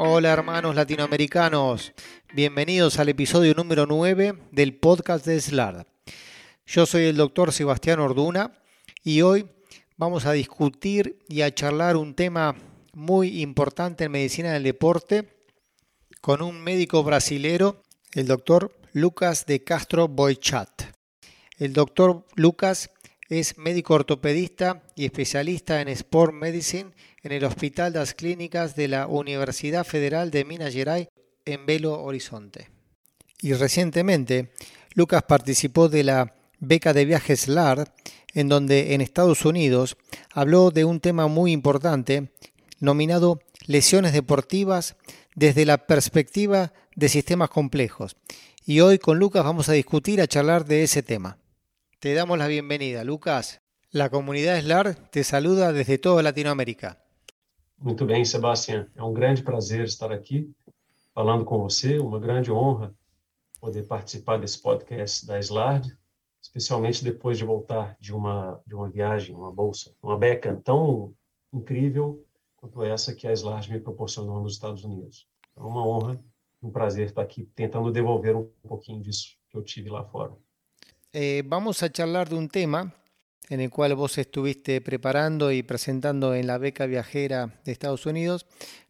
Hola hermanos latinoamericanos, bienvenidos al episodio número 9 del podcast de SLARD. Yo soy el doctor Sebastián Orduna y hoy vamos a discutir y a charlar un tema muy importante en medicina del deporte con un médico brasilero, el doctor Lucas de Castro Boichat. El doctor Lucas es médico ortopedista y especialista en Sport Medicine en el Hospital das Clínicas de la Universidad Federal de Minas Gerais en Belo Horizonte. Y recientemente, Lucas participó de la beca de viajes LARD, en donde en Estados Unidos habló de un tema muy importante nominado lesiones deportivas desde la perspectiva de sistemas complejos. Y hoy con Lucas vamos a discutir, a charlar de ese tema. Te damos la bienvenida, Lucas. La comunidad SLAR te saluda desde toda Latinoamérica. Muito bem, Sebastião. É um grande prazer estar aqui falando com você, uma grande honra poder participar desse podcast da SLARD, especialmente depois de voltar de uma de uma viagem, uma bolsa, uma beca tão incrível quanto essa que a SLARD me proporcionou nos Estados Unidos. É uma honra, um prazer estar aqui tentando devolver um pouquinho disso que eu tive lá fora. Eh, vamos a charlar de un tema en el cual vos estuviste preparando y presentando en la beca viajera de Estados Unidos,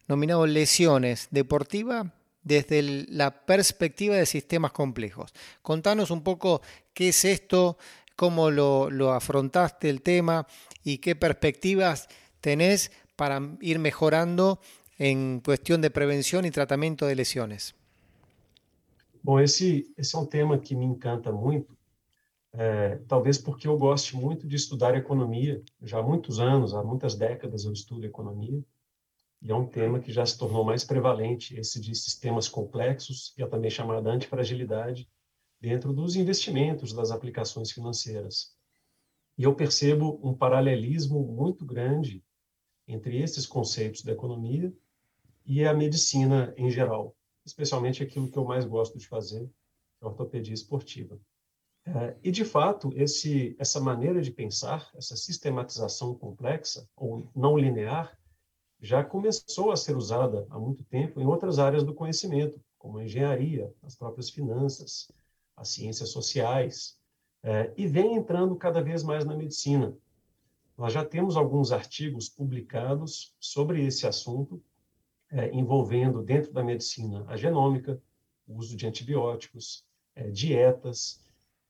nominado Lesiones Deportivas desde la perspectiva de sistemas complejos. Contanos un poco qué es esto, cómo lo, lo afrontaste el tema y qué perspectivas tenés para ir mejorando en cuestión de prevención y tratamiento de lesiones. Bom, esse, esse é um tema que me encanta muito, É, talvez porque eu goste muito de estudar economia, já há muitos anos, há muitas décadas eu estudo economia, e é um tema que já se tornou mais prevalente, esse de sistemas complexos, e é também chamada antifragilidade, dentro dos investimentos, das aplicações financeiras. E eu percebo um paralelismo muito grande entre esses conceitos da economia e a medicina em geral, especialmente aquilo que eu mais gosto de fazer, que é ortopedia esportiva. É, e, de fato, esse, essa maneira de pensar, essa sistematização complexa ou não linear, já começou a ser usada há muito tempo em outras áreas do conhecimento, como a engenharia, as próprias finanças, as ciências sociais, é, e vem entrando cada vez mais na medicina. Nós já temos alguns artigos publicados sobre esse assunto, é, envolvendo dentro da medicina a genômica, o uso de antibióticos, é, dietas,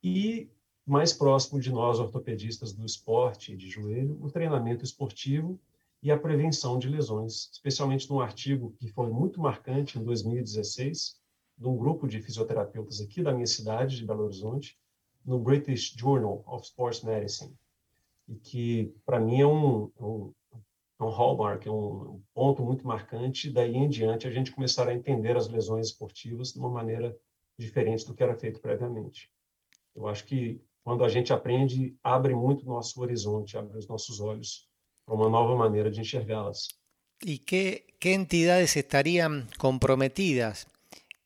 e mais próximo de nós, ortopedistas do esporte de joelho, o treinamento esportivo e a prevenção de lesões, especialmente num artigo que foi muito marcante em 2016, de um grupo de fisioterapeutas aqui da minha cidade, de Belo Horizonte, no British Journal of Sports Medicine, e que, para mim, é um, um, é um hallmark, é um ponto muito marcante. Daí em diante, a gente começar a entender as lesões esportivas de uma maneira diferente do que era feito previamente. Eu acho que quando a gente aprende, abre muito nosso horizonte, abre os nossos olhos para uma nova maneira de enxergá-las. ¿Y qué, qué entidades estarían comprometidas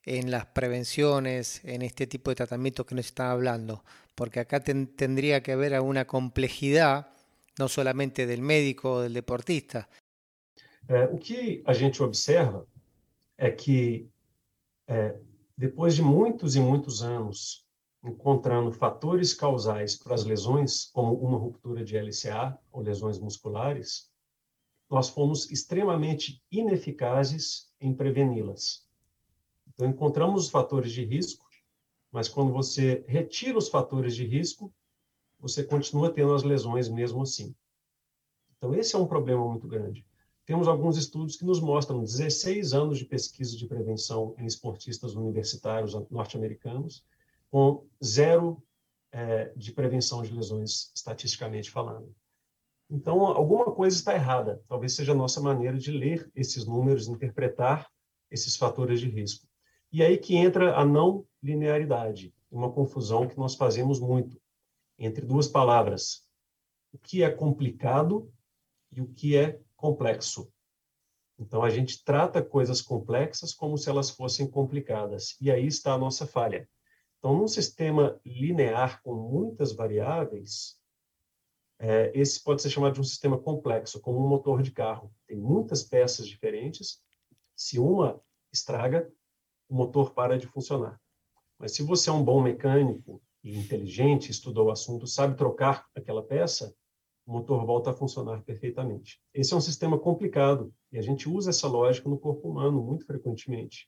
en las prevenciones, en este tipo de tratamiento que nos está hablando? Porque acá ten, tendría que haber alguna complejidad, no solamente del médico o del deportista. É, o que a gente observa é que, é, depois de muitos e muitos anos encontrando fatores causais para as lesões, como uma ruptura de LCA ou lesões musculares, nós fomos extremamente ineficazes em preveni-las. Então, encontramos os fatores de risco, mas quando você retira os fatores de risco, você continua tendo as lesões mesmo assim. Então, esse é um problema muito grande. Temos alguns estudos que nos mostram 16 anos de pesquisa de prevenção em esportistas universitários norte-americanos, com zero é, de prevenção de lesões, estatisticamente falando. Então, alguma coisa está errada. Talvez seja a nossa maneira de ler esses números, interpretar esses fatores de risco. E aí que entra a não linearidade, uma confusão que nós fazemos muito entre duas palavras: o que é complicado e o que é complexo. Então, a gente trata coisas complexas como se elas fossem complicadas. E aí está a nossa falha. Então, num sistema linear com muitas variáveis, é, esse pode ser chamado de um sistema complexo, como um motor de carro. Tem muitas peças diferentes, Se uma estraga, o motor para de funcionar. Mas se você é um bom mecânico e inteligente, estudou o assunto, sabe trocar aquela peça, o motor volta a funcionar perfeitamente. Esse é um sistema complicado e a gente usa essa lógica no corpo humano muito frequentemente.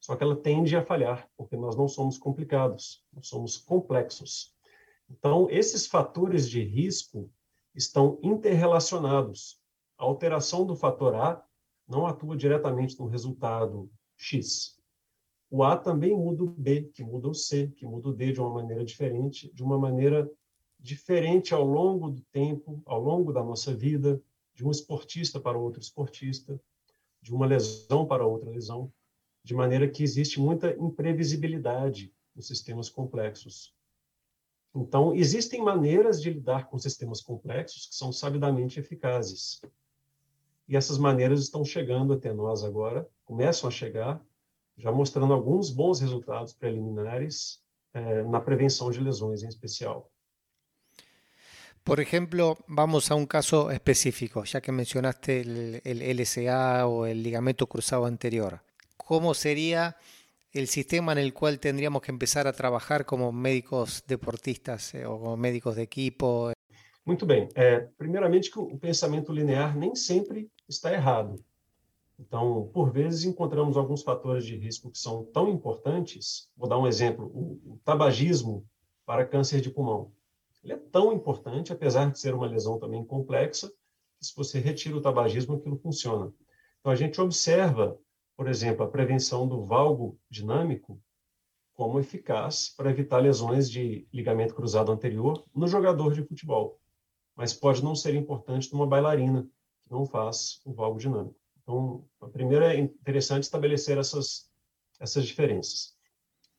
Só que ela tende a falhar, porque nós não somos complicados, nós somos complexos. Então, esses fatores de risco estão interrelacionados. A alteração do fator A não atua diretamente no resultado X. O A também muda o B, que muda o C, que muda o D de uma maneira diferente, de uma maneira diferente ao longo do tempo, ao longo da nossa vida, de um esportista para outro esportista, de uma lesão para outra lesão, de maneira que existe muita imprevisibilidade nos sistemas complexos. Então, existem maneiras de lidar com sistemas complexos que são sabidamente eficazes. E essas maneiras estão chegando até nós agora, começam a chegar, já mostrando alguns bons resultados preliminares eh, na prevenção de lesões em especial. Por ejemplo, vamos a un caso específico, ya que mencionaste el, el, LSA o el ligamento cruzado anterior. ¿Cómo sería el sistema en el cual tendríamos que empezar a trabajar como médicos deportistas eh, o como médicos de equipo? Muito bem. É, primeiramente, que o pensamento linear nem sempre está errado. Então, por vezes, encontramos alguns fatores de risco que são tão importantes. Vou dar um exemplo: o, o tabagismo para câncer de pulmão. Ele é tão importante, apesar de ser uma lesão também complexa, que se você retira o tabagismo, aquilo funciona. Então, a gente observa, por exemplo, a prevenção do valgo dinâmico como eficaz para evitar lesões de ligamento cruzado anterior no jogador de futebol, mas pode não ser importante numa bailarina que não faz o valgo dinâmico. Então, a primeira é interessante estabelecer essas, essas diferenças.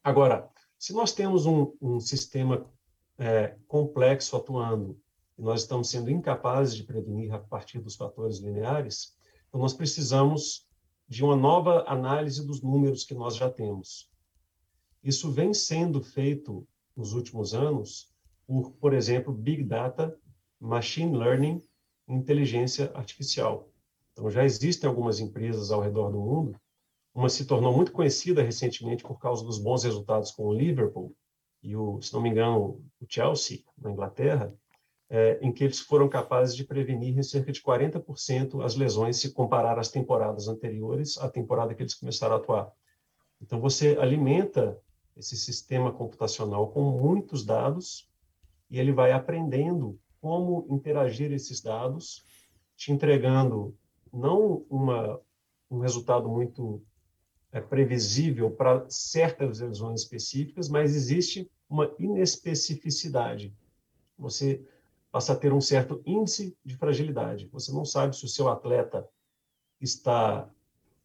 Agora, se nós temos um, um sistema é, complexo atuando e nós estamos sendo incapazes de prevenir a partir dos fatores lineares, então nós precisamos de uma nova análise dos números que nós já temos. Isso vem sendo feito nos últimos anos por, por exemplo, Big Data, Machine Learning Inteligência Artificial. Então, já existem algumas empresas ao redor do mundo. Uma se tornou muito conhecida recentemente por causa dos bons resultados com o Liverpool, e o, se não me engano, o Chelsea, na Inglaterra, é, em que eles foram capazes de prevenir em cerca de 40% as lesões se comparar as temporadas anteriores à temporada que eles começaram a atuar. Então, você alimenta esse sistema computacional com muitos dados e ele vai aprendendo como interagir esses dados, te entregando não uma, um resultado muito é, previsível para certas lesões específicas, mas existe uma inespecificidade. Você passa a ter um certo índice de fragilidade. Você não sabe se o seu atleta está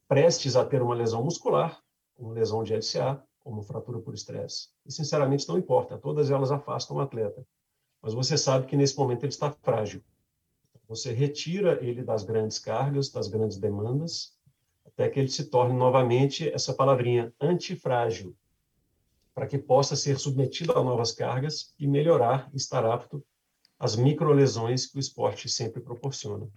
prestes a ter uma lesão muscular, uma lesão de LCA, ou uma fratura por estresse. E, sinceramente, não importa. Todas elas afastam o atleta. Mas você sabe que, nesse momento, ele está frágil. Você retira ele das grandes cargas, das grandes demandas, até que ele se torne novamente essa palavrinha antifrágil, para que possa ser submetido a novas cargas e melhorar, estar apto às microlesões que o esporte sempre proporciona.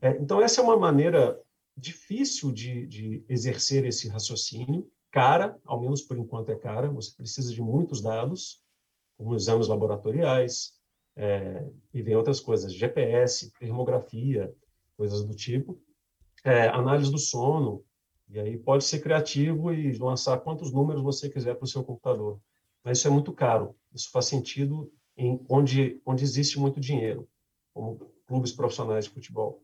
É, então, essa é uma maneira difícil de, de exercer esse raciocínio, cara, ao menos por enquanto é cara, você precisa de muitos dados, como exames laboratoriais, é, e vem outras coisas, GPS, termografia, coisas do tipo, é, análise do sono, e aí pode ser criativo e lançar quantos números você quiser para o seu computador. Mas isso é muito caro. Isso faz sentido em onde, onde existe muito dinheiro, como clubes profissionais de futebol.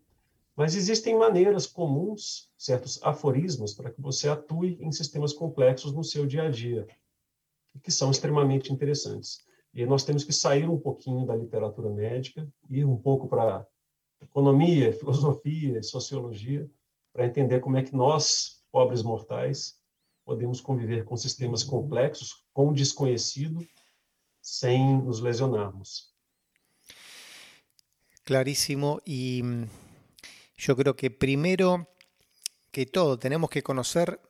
Mas existem maneiras comuns, certos aforismos, para que você atue em sistemas complexos no seu dia a dia, que são extremamente interessantes. E nós temos que sair um pouquinho da literatura médica, ir um pouco para economia, filosofia, sociologia, para entender como é que nós, pobres mortais, podemos conviver com sistemas complexos, com o desconhecido, sem nos lesionarmos. Clarísimo. Y yo creo que primero que todo tenemos que conocer,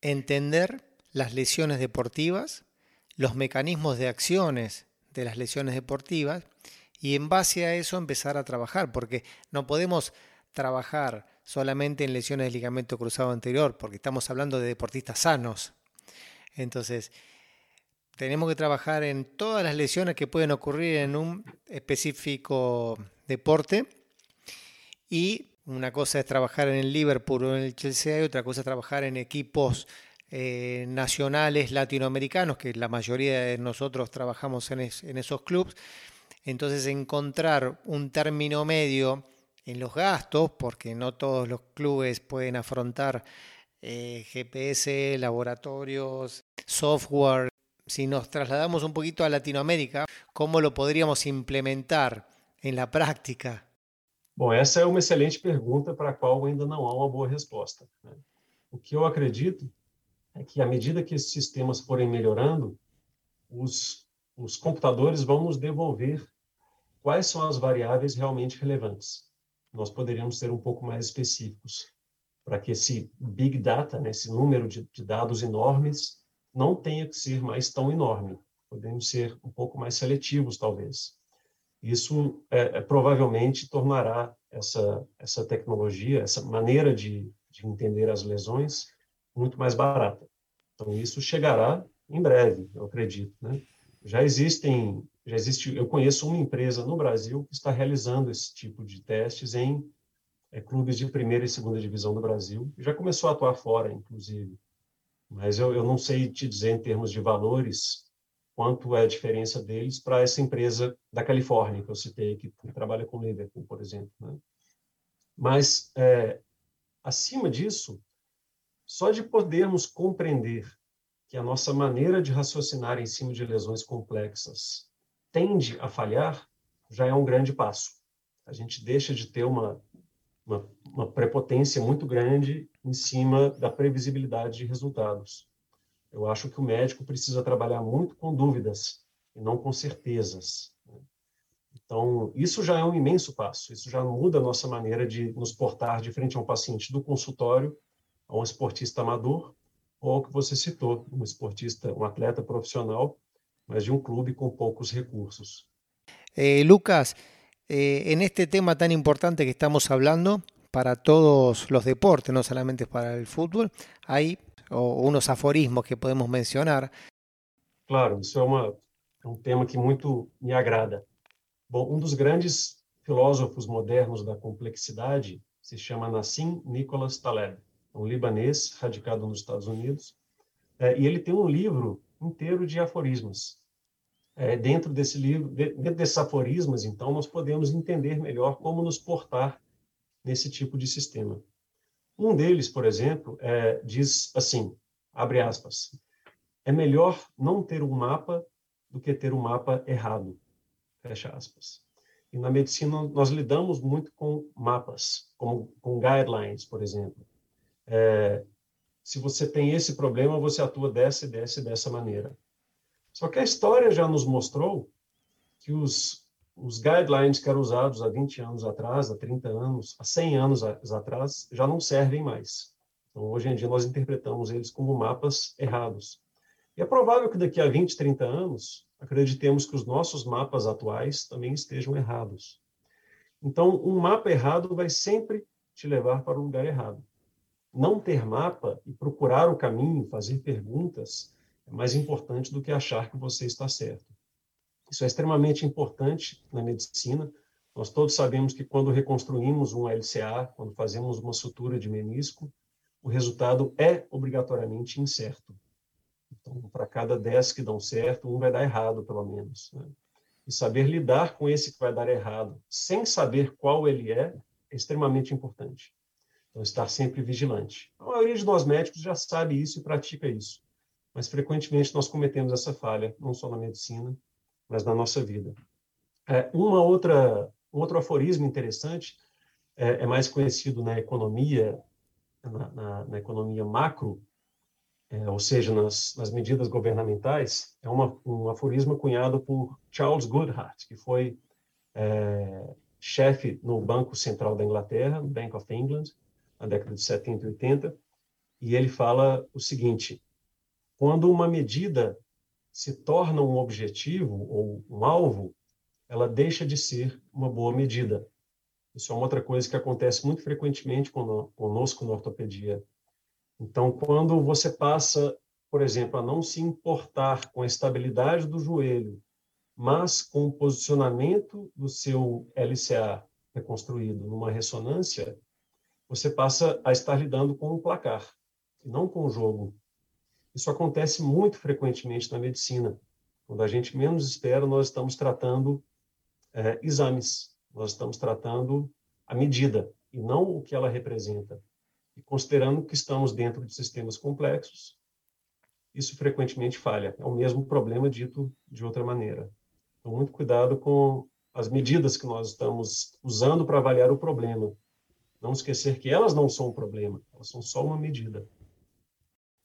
entender las lesiones deportivas, los mecanismos de acciones de las lesiones deportivas y en base a eso empezar a trabajar, porque no podemos trabajar solamente en lesiones de ligamento cruzado anterior, porque estamos hablando de deportistas sanos. Entonces, tenemos que trabajar en todas las lesiones que pueden ocurrir en un específico deporte. Y una cosa es trabajar en el Liverpool o en el Chelsea y otra cosa es trabajar en equipos eh, nacionales latinoamericanos, que la mayoría de nosotros trabajamos en, esos clubes. Entonces encontrar un término medio en los gastos, porque no todos los clubes pueden afrontar eh, GPS, laboratorios, software. Si nos trasladamos un poquito a Latinoamérica, ¿cómo lo podríamos implementar en la práctica? Bom, essa é uma excelente pergunta para a qual ainda não há uma boa resposta. Né? O que eu acredito é que, à medida que esses sistemas forem melhorando, os, os computadores vão nos devolver quais são as variáveis realmente relevantes. Nós poderíamos ser um pouco mais específicos para que esse big data, né, esse número de, de dados enormes, não tenha que ser mais tão enorme. Podemos ser um pouco mais seletivos, talvez. Isso é, é, provavelmente tornará essa, essa tecnologia, essa maneira de, de entender as lesões, muito mais barata. Então, isso chegará em breve, eu acredito. Né? Já existem, já existe, eu conheço uma empresa no Brasil que está realizando esse tipo de testes em é, clubes de primeira e segunda divisão do Brasil. Já começou a atuar fora, inclusive. Mas eu, eu não sei te dizer em termos de valores quanto é a diferença deles para essa empresa da Califórnia que eu citei, que trabalha com Liverpool, por exemplo. Né? Mas, é, acima disso, só de podermos compreender que a nossa maneira de raciocinar em cima de lesões complexas tende a falhar, já é um grande passo. A gente deixa de ter uma, uma, uma prepotência muito grande em cima da previsibilidade de resultados. Eu acho que o médico precisa trabalhar muito com dúvidas e não com certezas. Né? Então, isso já é um imenso passo, isso já muda a nossa maneira de nos portar de frente a um paciente do consultório a um esportista amador, ou que você citou, um esportista, um atleta profissional, mas de um clube com poucos recursos. Eh, Lucas, eh, en este tema tan importante que estamos hablando, para todos los deportes, no solamente para el fútbol, hay unos aforismos que podemos mencionar. Claro, isso é, uma, é um tema que muito me agrada. Bom, um dos grandes filósofos modernos da complexidade se chama Nassim Nicholas Taleb um libanês radicado nos Estados Unidos, é, e ele tem um livro inteiro de aforismos. É, dentro desse livro, dentro desses aforismos, então, nós podemos entender melhor como nos portar nesse tipo de sistema. Um deles, por exemplo, é, diz assim, abre aspas, é melhor não ter um mapa do que ter um mapa errado, fecha aspas. E na medicina nós lidamos muito com mapas, com, com guidelines, por exemplo é, se você tem esse problema, você atua dessa e dessa e dessa maneira. Só que a história já nos mostrou que os, os guidelines que eram usados há 20 anos atrás, há 30 anos, há 100 anos atrás, já não servem mais. Então, hoje em dia, nós interpretamos eles como mapas errados. E é provável que daqui a 20, 30 anos, acreditemos que os nossos mapas atuais também estejam errados. Então, um mapa errado vai sempre te levar para o lugar errado não ter mapa e procurar o caminho, fazer perguntas, mais importante do que achar que você está certo. Isso é extremamente importante na medicina. Nós todos sabemos que quando reconstruímos um LCA, quando fazemos uma sutura de menisco, o resultado é obrigatoriamente incerto. Então, para cada 10 que dão certo, um vai dar errado, pelo menos. Né? E saber lidar com esse que vai dar errado, sem saber qual ele é, é extremamente importante. Então, estar sempre vigilante. A maioria de nós médicos já sabe isso e pratica isso, mas frequentemente nós cometemos essa falha, não só na medicina, mas na nossa vida. É, uma outra, um outro aforismo interessante é, é mais conhecido na economia, na, na, na economia macro, é, ou seja, nas, nas, medidas governamentais, é uma, um aforismo cunhado por Charles Goodhart, que foi é, chefe no Banco Central da Inglaterra, Bank of England, na década de 70 e 80, e ele fala o seguinte: quando uma medida se torna um objetivo ou um alvo, ela deixa de ser uma boa medida. Isso é uma outra coisa que acontece muito frequentemente conosco na ortopedia. Então, quando você passa, por exemplo, a não se importar com a estabilidade do joelho, mas com o posicionamento do seu LCA reconstruído numa ressonância, você passa a estar lidando com um placar, e não com o jogo. Isso acontece muito frequentemente na medicina. Quando a gente menos espera, nós estamos tratando é, exames, nós estamos tratando a medida e não o que ela representa. E considerando que estamos dentro de sistemas complexos, isso frequentemente falha. É o mesmo problema dito de outra maneira. Então, muito cuidado com as medidas que nós estamos usando para avaliar o problema. Não esquecer que elas não son un problema, elas son só una medida.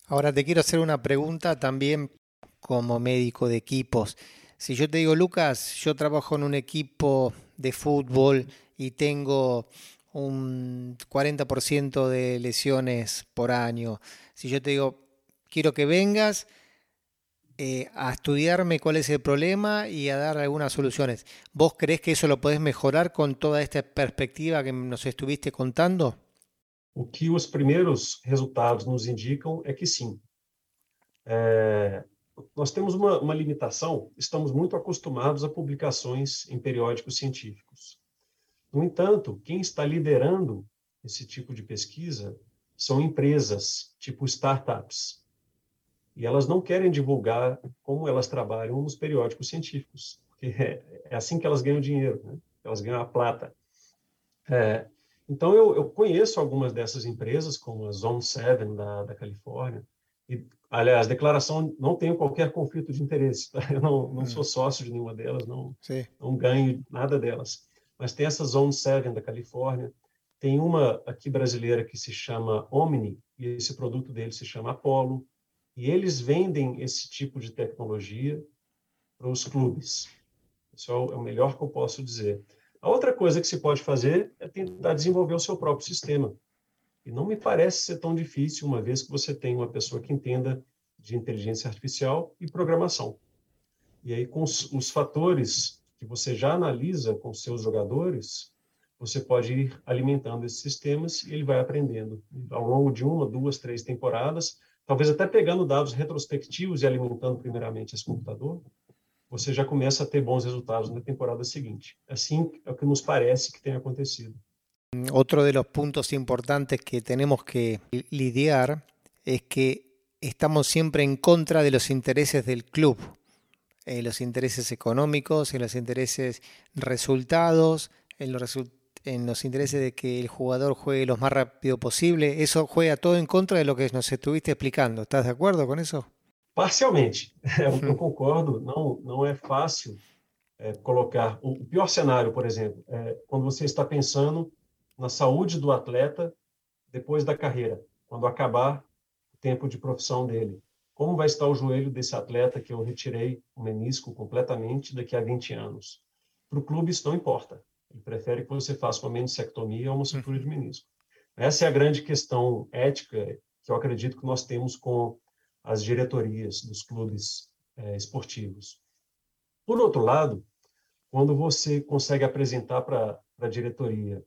Ahora te quiero hacer una pregunta también como médico de equipos. Si yo te digo, Lucas, yo trabajo en un equipo de fútbol y tengo un 40% de lesiones por año. Si yo te digo, quiero que vengas eh, a estudiarme cuál es el problema y a dar algunas soluciones. ¿Vos crees que eso lo podés mejorar con toda esta perspectiva que nos estuviste contando? O que os primeiros resultados nos indicam é que sim. É, nós temos uma, uma limitação, estamos muito acostumados a publicações em periódicos científicos. No entanto, quem está liderando esse tipo de pesquisa são empresas, tipo startups, e elas não querem divulgar como elas trabalham nos periódicos científicos, porque é, é assim que elas ganham dinheiro, né? elas ganham a plata. É, então, eu, eu, conheço algumas dessas empresas, como a Zone 7 da, da Califórnia, e, aliás, declaração, não tenho qualquer conflito de interesse, tá? eu não, não hum. sou sócio de nenhuma delas, não, não ganho nada delas. Mas tem essa Zone 7 da Califórnia, tem uma aqui brasileira que se chama Omni, e esse produto dele se chama Apollo, e eles vendem esse tipo de tecnologia para os clubes. Isso é o melhor que eu posso dizer. A outra coisa que se pode fazer é tentar desenvolver o seu próprio sistema. E não me parece ser tão difícil, uma vez que você tem uma pessoa que entenda de inteligência artificial e programação. E aí, com os, fatores que você já analisa com seus jogadores, você pode ir alimentando esses sistemas e ele vai aprendendo. Ao longo de uma, duas, três temporadas, talvez até pegando dados retrospectivos e alimentando primeiramente esse computador, você já começa a ter bons resultados na temporada seguinte. Assim é o que nos parece que tem acontecido. Otro de los puntos importantes que tenemos que lidiar es que estamos siempre en contra de los intereses del club, en los intereses económicos, en los intereses resultados, en los en los intereses de que el jugador juegue lo más rápido posible, eso juega todo en contra de lo que nos estuviste explicando. ¿Estás de acuerdo con eso? Parcialmente, eu concordo. Não, não é fácil é, colocar o pior cenário, por exemplo, é quando você está pensando na saúde do atleta depois da carreira, quando acabar o tempo de profissão dele. Como vai estar o joelho desse atleta que eu retirei o menisco completamente daqui a 20 anos? Para o clube isso não importa. Ele prefere que você faça uma meniscectomia ou uma sutura de uhum. menisco. Essa é a grande questão ética que eu acredito que nós temos com as diretorias dos clubes é, esportivos. Por outro lado, quando você consegue apresentar para a diretoria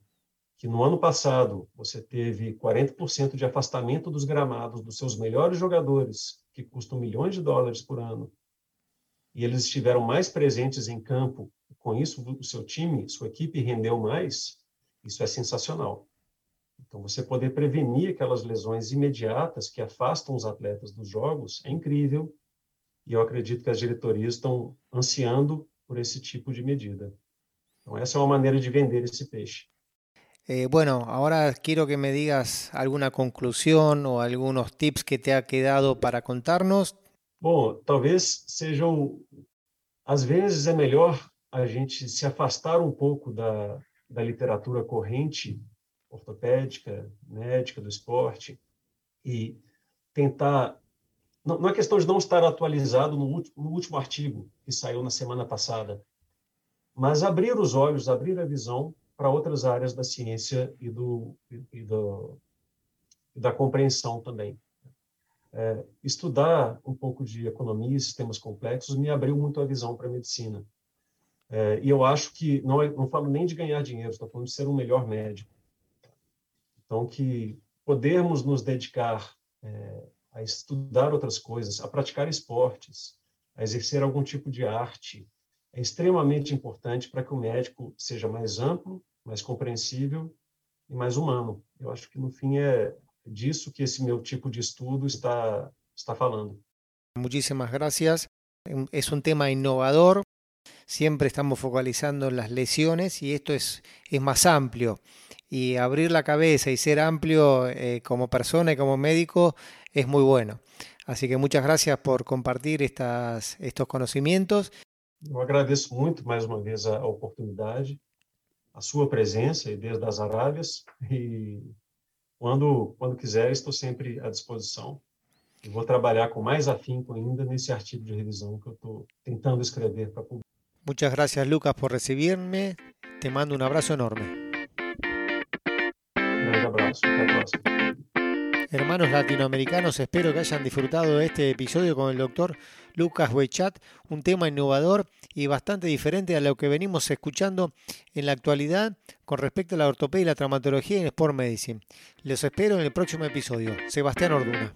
que no ano passado você teve 40% de afastamento dos gramados dos seus melhores jogadores, que custam milhões de dólares por ano, e eles estiveram mais presentes em campo com isso o seu time, sua equipe rendeu mais, isso é sensacional. Então, você poder prevenir aquelas lesões imediatas que afastam os atletas dos jogos é incrível. E eu acredito que as diretorias estão ansiando por esse tipo de medida. Então, essa é uma maneira de vender esse peixe. Eh, bueno, ahora quiero que me digas alguna conclusión o algunos tips que te ha quedado para contarnos. Bom, talvez sejam. Às vezes é melhor a gente se afastar um pouco da, da literatura corrente ortopédica, médica, do esporte, e tentar. Não, não é questão de não estar atualizado no último, no último artigo que saiu na semana passada, mas abrir os olhos, abrir a visão para outras áreas da ciência e, do, e, do, e da compreensão também. É, estudar um pouco de economia e sistemas complexos me abriu muito a visão para a medicina. É, e eu acho que, não, é, não falo nem de ganhar dinheiro, estou falando de ser um melhor médico. Então, que podermos nos dedicar é, a estudar outras coisas, a praticar esportes, a exercer algum tipo de arte, é extremamente importante para que o médico seja mais amplo, mais compreensível e mais humano. Eu acho que, no fim, é disso que esse meu tipo de estudo está, está falando. Muchísimas gracias. Es un tema innovador siempre estamos focalizando en las lesiones y esto es, es más amplio. Y abrir la cabeza y ser amplio eh, como persona y como médico es muy bueno. Así que muchas gracias por compartir estas, estos conocimientos. Eu agradeço muito mais uma vez a oportunidade, a sua presença e desde as Arábias e quando quando quiser estou sempre à disposição. E vou trabalhar com mais afinco ainda nesse artigo de revisão que eu estou tentando escrever para publicar. Muchas gracias Lucas por recibirme. Te mando un abrazo enorme. Hermanos latinoamericanos, espero que hayan disfrutado de este episodio con el doctor Lucas Huechat, un tema innovador y bastante diferente a lo que venimos escuchando en la actualidad con respecto a la ortopedia y la traumatología en Sport Medicine. Los espero en el próximo episodio. Sebastián Orduna.